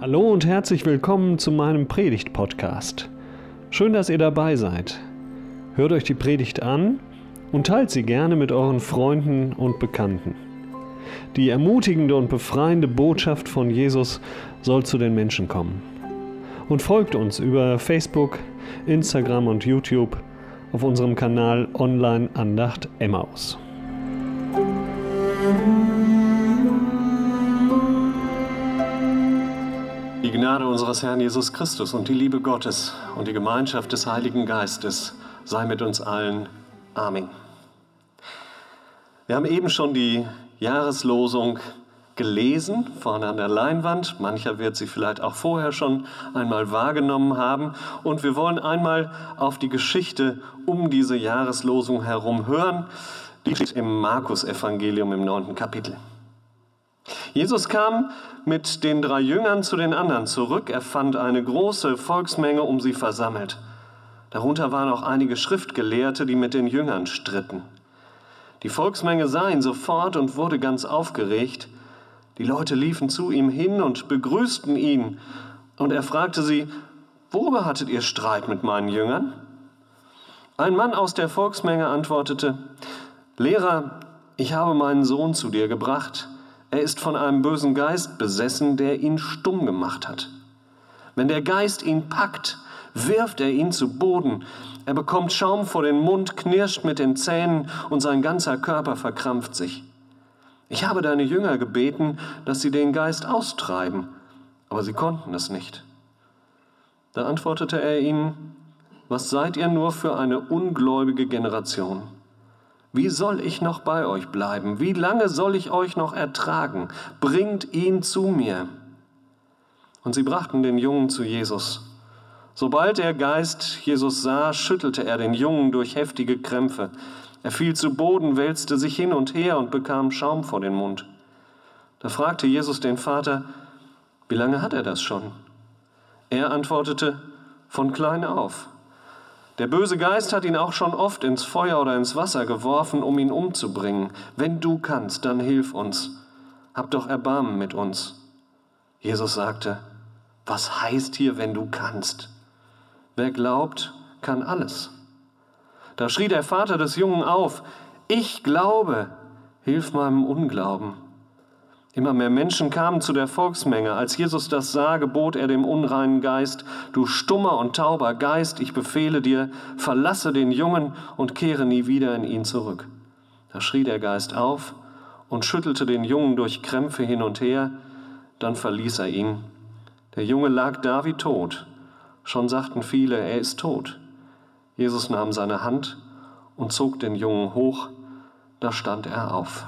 Hallo und herzlich willkommen zu meinem Predigt-Podcast. Schön, dass ihr dabei seid. Hört euch die Predigt an und teilt sie gerne mit euren Freunden und Bekannten. Die ermutigende und befreiende Botschaft von Jesus soll zu den Menschen kommen. Und folgt uns über Facebook, Instagram und YouTube auf unserem Kanal Online Andacht Emmaus. Die Gnade unseres Herrn Jesus Christus und die Liebe Gottes und die Gemeinschaft des Heiligen Geistes sei mit uns allen. Amen. Wir haben eben schon die Jahreslosung gelesen, vorne an der Leinwand. Mancher wird sie vielleicht auch vorher schon einmal wahrgenommen haben. Und wir wollen einmal auf die Geschichte um diese Jahreslosung herum hören. Die steht im Markus-Evangelium im neunten Kapitel. Jesus kam mit den drei Jüngern zu den anderen zurück. Er fand eine große Volksmenge um sie versammelt. Darunter waren auch einige Schriftgelehrte, die mit den Jüngern stritten. Die Volksmenge sah ihn sofort und wurde ganz aufgeregt. Die Leute liefen zu ihm hin und begrüßten ihn. Und er fragte sie, worüber hattet ihr Streit mit meinen Jüngern? Ein Mann aus der Volksmenge antwortete, Lehrer, ich habe meinen Sohn zu dir gebracht. Er ist von einem bösen Geist besessen, der ihn stumm gemacht hat. Wenn der Geist ihn packt, wirft er ihn zu Boden. Er bekommt Schaum vor den Mund, knirscht mit den Zähnen und sein ganzer Körper verkrampft sich. Ich habe deine Jünger gebeten, dass sie den Geist austreiben, aber sie konnten es nicht. Da antwortete er ihnen, was seid ihr nur für eine ungläubige Generation? Wie soll ich noch bei euch bleiben? Wie lange soll ich euch noch ertragen? Bringt ihn zu mir. Und sie brachten den Jungen zu Jesus. Sobald der Geist Jesus sah, schüttelte er den Jungen durch heftige Krämpfe. Er fiel zu Boden, wälzte sich hin und her und bekam Schaum vor den Mund. Da fragte Jesus den Vater, wie lange hat er das schon? Er antwortete, von klein auf. Der böse Geist hat ihn auch schon oft ins Feuer oder ins Wasser geworfen, um ihn umzubringen. Wenn du kannst, dann hilf uns. Hab doch Erbarmen mit uns. Jesus sagte, was heißt hier, wenn du kannst? Wer glaubt, kann alles. Da schrie der Vater des Jungen auf, ich glaube, hilf meinem Unglauben. Immer mehr Menschen kamen zu der Volksmenge. Als Jesus das sah, gebot er dem unreinen Geist, du stummer und tauber Geist, ich befehle dir, verlasse den Jungen und kehre nie wieder in ihn zurück. Da schrie der Geist auf und schüttelte den Jungen durch Krämpfe hin und her, dann verließ er ihn. Der Junge lag da wie tot. Schon sagten viele, er ist tot. Jesus nahm seine Hand und zog den Jungen hoch, da stand er auf.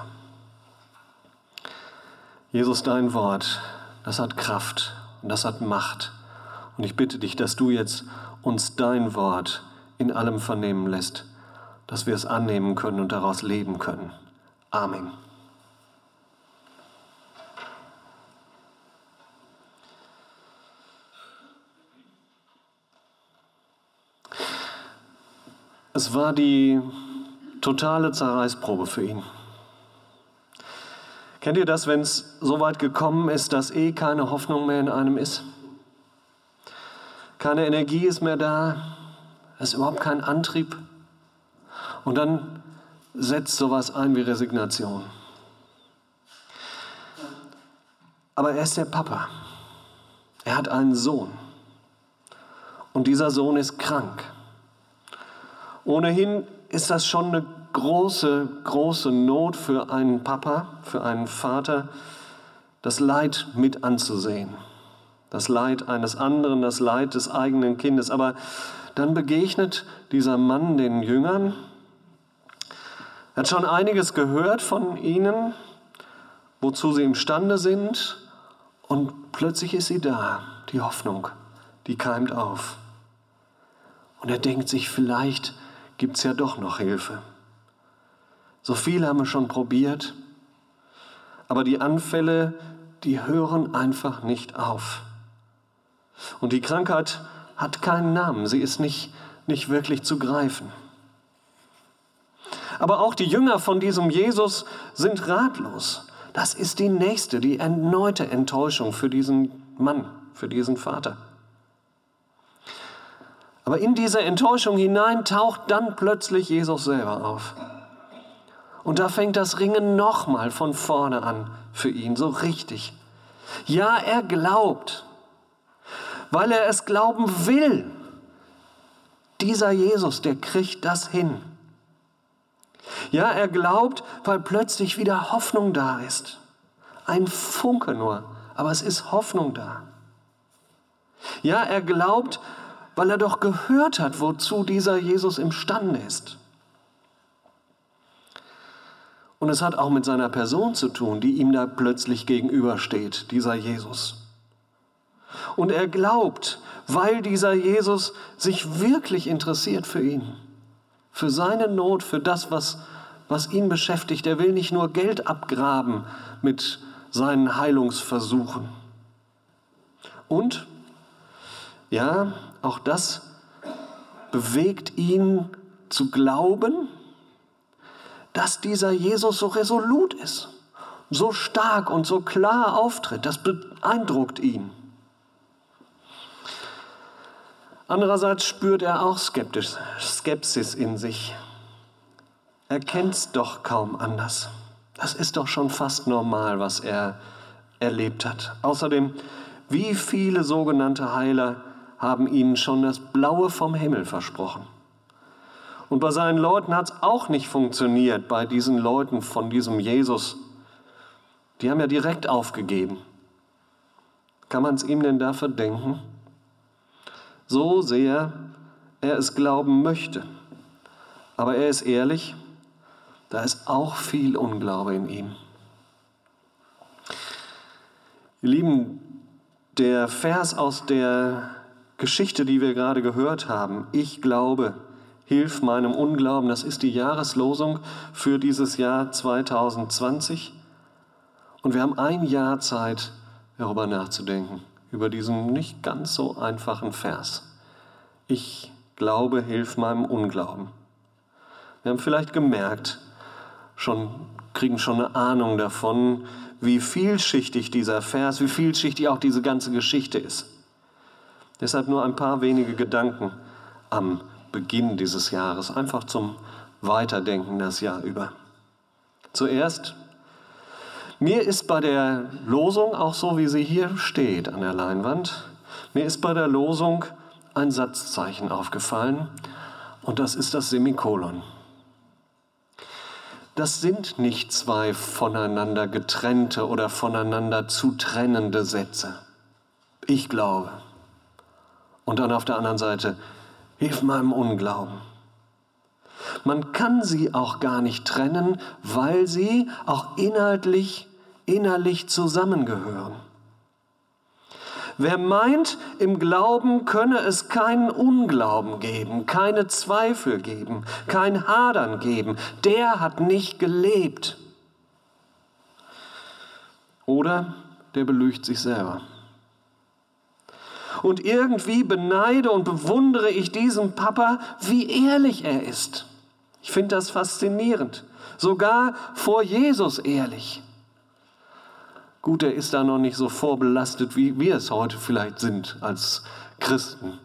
Jesus, dein Wort, das hat Kraft und das hat Macht. Und ich bitte dich, dass du jetzt uns dein Wort in allem vernehmen lässt, dass wir es annehmen können und daraus leben können. Amen. Es war die totale Zerreißprobe für ihn. Kennt ihr das, wenn es so weit gekommen ist, dass eh keine Hoffnung mehr in einem ist? Keine Energie ist mehr da, es ist überhaupt kein Antrieb. Und dann setzt sowas ein wie Resignation. Aber er ist der Papa. Er hat einen Sohn. Und dieser Sohn ist krank. Ohnehin ist das schon eine große, große Not für einen Papa, für einen Vater, das Leid mit anzusehen. Das Leid eines anderen, das Leid des eigenen Kindes. Aber dann begegnet dieser Mann den Jüngern. Er hat schon einiges gehört von ihnen, wozu sie imstande sind. Und plötzlich ist sie da, die Hoffnung, die keimt auf. Und er denkt sich, vielleicht gibt es ja doch noch Hilfe. So viel haben wir schon probiert, aber die Anfälle, die hören einfach nicht auf. Und die Krankheit hat keinen Namen, sie ist nicht, nicht wirklich zu greifen. Aber auch die Jünger von diesem Jesus sind ratlos. Das ist die nächste, die erneute Enttäuschung für diesen Mann. für diesen Vater. Aber in diese Enttäuschung hinein taucht dann plötzlich Jesus selber auf. Und da fängt das Ringen nochmal von vorne an für ihn, so richtig. Ja, er glaubt, weil er es glauben will. Dieser Jesus, der kriegt das hin. Ja, er glaubt, weil plötzlich wieder Hoffnung da ist. Ein Funke nur, aber es ist Hoffnung da. Ja, er glaubt, weil er doch gehört hat, wozu dieser Jesus imstande ist. Und es hat auch mit seiner Person zu tun, die ihm da plötzlich gegenübersteht, dieser Jesus. Und er glaubt, weil dieser Jesus sich wirklich interessiert für ihn, für seine Not, für das, was, was ihn beschäftigt. Er will nicht nur Geld abgraben mit seinen Heilungsversuchen. Und, ja, auch das bewegt ihn zu glauben, dass dieser Jesus so resolut ist, so stark und so klar auftritt. Das beeindruckt ihn. Andererseits spürt er auch Skepsis in sich. Er kennt es doch kaum anders. Das ist doch schon fast normal, was er erlebt hat. Außerdem, wie viele sogenannte Heiler haben ihnen schon das Blaue vom Himmel versprochen. Und bei seinen Leuten hat es auch nicht funktioniert, bei diesen Leuten von diesem Jesus. Die haben ja direkt aufgegeben. Kann man es ihm denn da verdenken? So sehr er es glauben möchte. Aber er ist ehrlich, da ist auch viel Unglaube in ihm. Ihr Lieben, der Vers aus der Geschichte, die wir gerade gehört haben, ich glaube, hilf meinem Unglauben, das ist die Jahreslosung für dieses Jahr 2020. Und wir haben ein Jahr Zeit, darüber nachzudenken, über diesen nicht ganz so einfachen Vers. Ich glaube, hilf meinem Unglauben. Wir haben vielleicht gemerkt, schon, kriegen schon eine Ahnung davon, wie vielschichtig dieser Vers, wie vielschichtig auch diese ganze Geschichte ist. Deshalb nur ein paar wenige Gedanken am Beginn dieses Jahres, einfach zum Weiterdenken das Jahr über. Zuerst, mir ist bei der Losung, auch so wie sie hier steht an der Leinwand, mir ist bei der Losung ein Satzzeichen aufgefallen und das ist das Semikolon. Das sind nicht zwei voneinander getrennte oder voneinander zu trennende Sätze. Ich glaube. Und dann auf der anderen Seite, hilf meinem Unglauben. Man kann sie auch gar nicht trennen, weil sie auch inhaltlich, innerlich zusammengehören. Wer meint, im Glauben könne es keinen Unglauben geben, keine Zweifel geben, kein Hadern geben, der hat nicht gelebt. Oder der belügt sich selber. Und irgendwie beneide und bewundere ich diesen Papa, wie ehrlich er ist. Ich finde das faszinierend. Sogar vor Jesus ehrlich. Gut, er ist da noch nicht so vorbelastet, wie wir es heute vielleicht sind als Christen.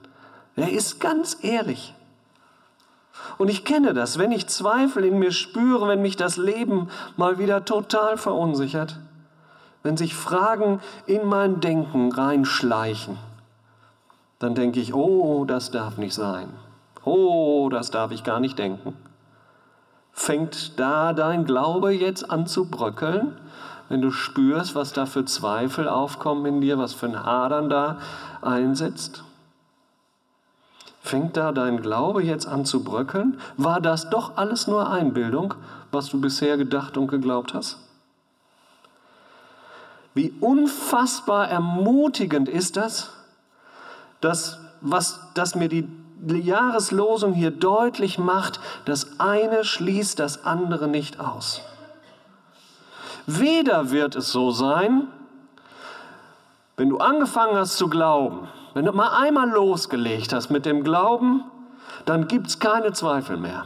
Er ist ganz ehrlich. Und ich kenne das, wenn ich Zweifel in mir spüre, wenn mich das Leben mal wieder total verunsichert, wenn sich Fragen in mein Denken reinschleichen dann denke ich, oh, das darf nicht sein. Oh, das darf ich gar nicht denken. Fängt da dein Glaube jetzt an zu bröckeln, wenn du spürst, was da für Zweifel aufkommen in dir, was für ein Hadern da einsetzt? Fängt da dein Glaube jetzt an zu bröckeln? War das doch alles nur Einbildung, was du bisher gedacht und geglaubt hast? Wie unfassbar ermutigend ist das, das, was, das mir die Jahreslosung hier deutlich macht, das eine schließt das andere nicht aus. Weder wird es so sein, wenn du angefangen hast zu glauben, wenn du mal einmal losgelegt hast mit dem Glauben, dann gibt es keine Zweifel mehr.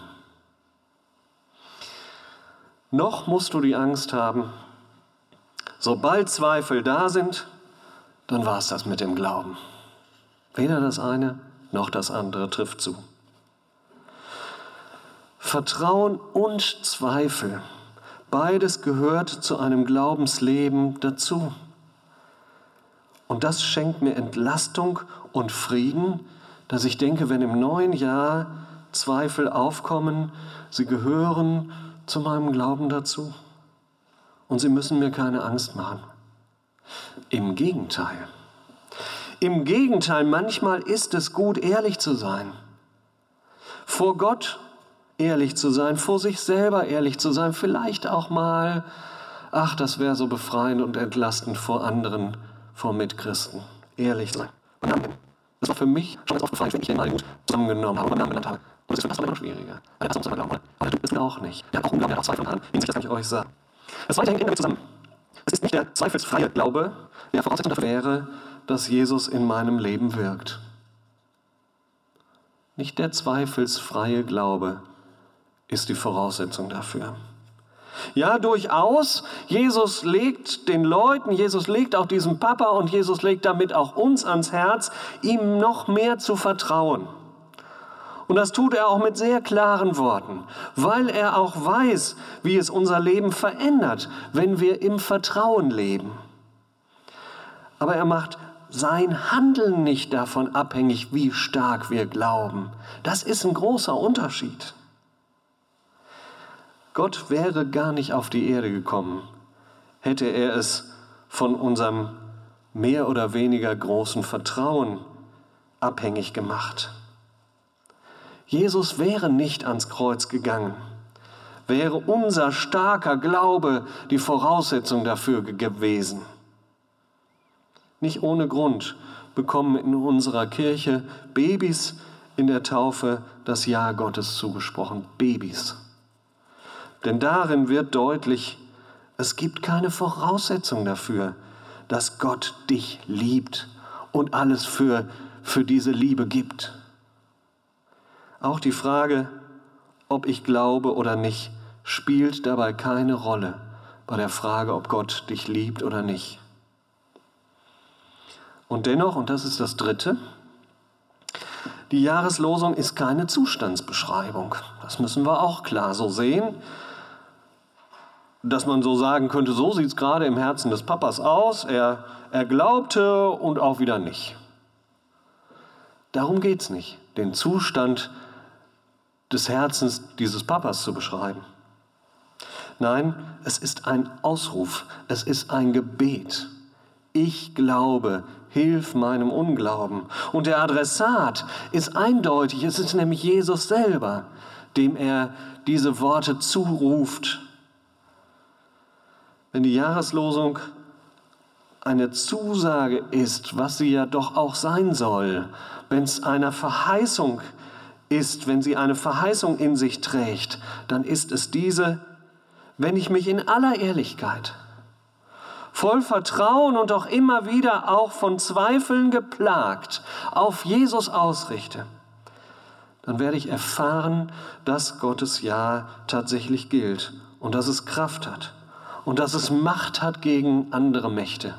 Noch musst du die Angst haben, sobald Zweifel da sind, dann war es das mit dem Glauben. Weder das eine noch das andere trifft zu. Vertrauen und Zweifel, beides gehört zu einem Glaubensleben dazu. Und das schenkt mir Entlastung und Frieden, dass ich denke, wenn im neuen Jahr Zweifel aufkommen, sie gehören zu meinem Glauben dazu. Und sie müssen mir keine Angst machen. Im Gegenteil. Im Gegenteil, manchmal ist es gut, ehrlich zu sein. Vor Gott ehrlich zu sein, vor sich selber ehrlich zu sein, vielleicht auch mal, ach, das wäre so befreiend und entlastend vor anderen, vor Mitchristen. Ehrlich sein. Das war für mich schon ganz oft befreiend, wenn ich den mal gut zusammengenommen habe und Namen genannt habe. Und es ist für Pastor immer schwieriger. Der Pastor aber tut es auch nicht. Der hat auch Unglauben, der auch Zweifel an. Wie sich das kann ich euch sagen. Das zweite hängt damit zusammen. Es ist nicht der zweifelsfreie Glaube, der Voraussetzung dafür wäre, dass Jesus in meinem Leben wirkt. Nicht der zweifelsfreie Glaube ist die Voraussetzung dafür. Ja, durchaus. Jesus legt den Leuten, Jesus legt auch diesem Papa und Jesus legt damit auch uns ans Herz, ihm noch mehr zu vertrauen. Und das tut er auch mit sehr klaren Worten, weil er auch weiß, wie es unser Leben verändert, wenn wir im Vertrauen leben. Aber er macht sein Handeln nicht davon abhängig, wie stark wir glauben. Das ist ein großer Unterschied. Gott wäre gar nicht auf die Erde gekommen, hätte er es von unserem mehr oder weniger großen Vertrauen abhängig gemacht. Jesus wäre nicht ans Kreuz gegangen, wäre unser starker Glaube die Voraussetzung dafür gewesen. Nicht ohne Grund bekommen in unserer Kirche Babys in der Taufe das Ja Gottes zugesprochen. Babys. Denn darin wird deutlich, es gibt keine Voraussetzung dafür, dass Gott dich liebt und alles für, für diese Liebe gibt. Auch die Frage, ob ich glaube oder nicht, spielt dabei keine Rolle bei der Frage, ob Gott dich liebt oder nicht. Und dennoch, und das ist das Dritte, die Jahreslosung ist keine Zustandsbeschreibung. Das müssen wir auch klar so sehen dass man so sagen könnte, so sieht es gerade im Herzen des Papas aus. Er, er glaubte und auch wieder nicht. Darum geht es nicht, den Zustand des Herzens dieses Papas zu beschreiben. Nein, es ist ein Ausruf, es ist ein Gebet. Ich glaube, hilf meinem Unglauben. Und der Adressat ist eindeutig, es ist nämlich Jesus selber, dem er diese Worte zuruft wenn die Jahreslosung eine Zusage ist, was sie ja doch auch sein soll, wenn es eine Verheißung ist, wenn sie eine Verheißung in sich trägt, dann ist es diese, wenn ich mich in aller Ehrlichkeit, voll Vertrauen und auch immer wieder auch von Zweifeln geplagt auf Jesus ausrichte, dann werde ich erfahren, dass Gottes Ja tatsächlich gilt und dass es Kraft hat und dass es Macht hat gegen andere Mächte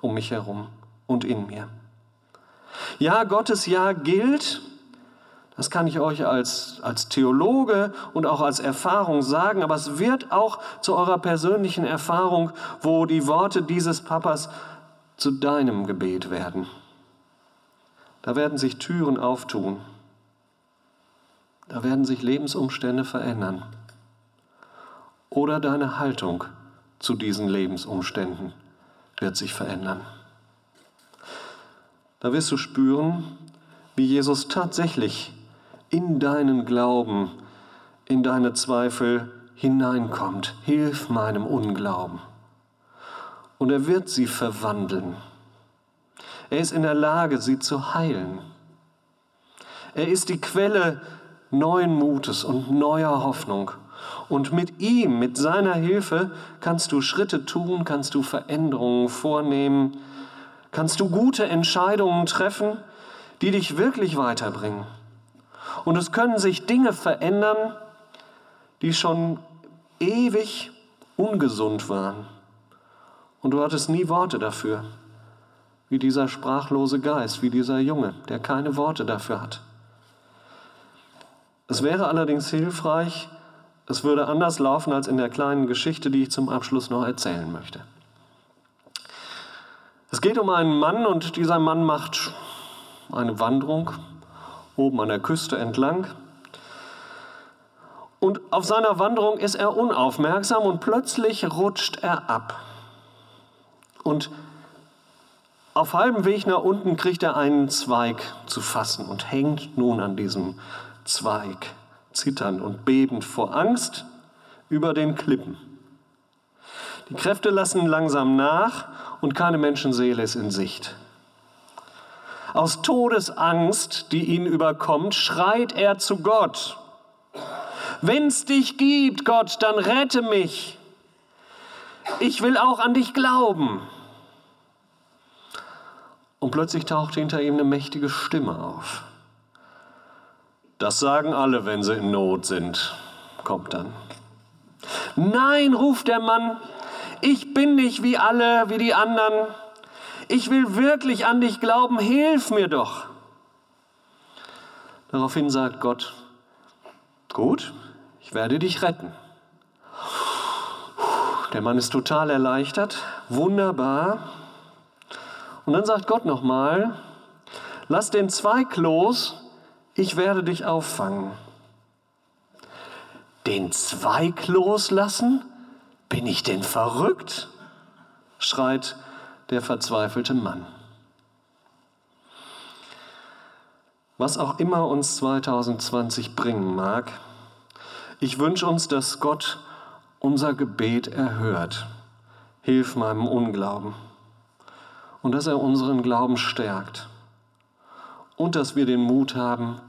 um mich herum und in mir. Ja, Gottes Ja gilt, das kann ich euch als, als Theologe und auch als Erfahrung sagen, aber es wird auch zu eurer persönlichen Erfahrung, wo die Worte dieses Papas zu deinem Gebet werden. Da werden sich Türen auftun. Da werden sich Lebensumstände verändern. Oder deine Haltung zu diesen Lebensumständen wird sich verändern. Da wirst du spüren, wie Jesus tatsächlich in deinen Glauben, in deine Zweifel hineinkommt. Hilf meinem Unglauben. Und er wird sie verwandeln. Er ist in der Lage, sie zu heilen. Er ist die Quelle neuen Mutes und neuer Hoffnung und mit ihm, mit seiner Hilfe, kannst du Schritte tun, kannst du Veränderungen vornehmen, kannst du gute Entscheidungen treffen, die dich wirklich weiterbringen. Und es können sich Dinge verändern, die schon ewig ungesund waren. Und du hattest nie Worte dafür. wie dieser sprachlose Geist, wie dieser Junge, der keine Worte dafür hat. Es wäre allerdings hilfreich, es würde anders laufen als in der kleinen Geschichte, die ich zum Abschluss noch erzählen möchte. Es geht um einen Mann und dieser Mann macht eine Wanderung oben an der Küste entlang. Und auf seiner Wanderung ist er unaufmerksam und plötzlich rutscht er ab. Und auf halbem Weg nach unten kriegt er einen Zweig zu fassen und hängt nun an diesem Zweig, zitternd und bebend vor Angst über den Klippen. Die Kräfte lassen langsam nach und keine Menschenseele ist in Sicht. Aus Todesangst, die ihn überkommt, schreit er zu Gott. Wenn's dich gibt, Gott, dann rette mich. Ich will auch an dich glauben. Und plötzlich taucht hinter ihm eine mächtige Stimme auf. Das sagen alle, wenn sie in Not sind, kommt dann. Nein, ruft der Mann, ich bin nicht wie alle, wie die anderen ich will wirklich an dich glauben, hilf mir doch. Daraufhin sagt Gott, gut, ich werde dich retten. Der Mann ist total erleichtert, wunderbar. Und dann sagt Gott nochmal, lass den Zweig los, ich werde dich auffangen. Den Zweig loslassen? Bin ich denn verrückt? schreit der verzweifelte Mann. Was auch immer uns 2020 bringen mag, ich wünsche uns, dass Gott unser Gebet erhört. Hilf meinem Unglauben. Und dass er unseren Glauben stärkt. Und dass wir den Mut haben,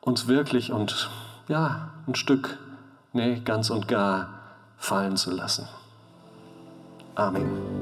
uns wirklich und ja, ein Stück, nee, ganz und gar fallen zu lassen. Amen.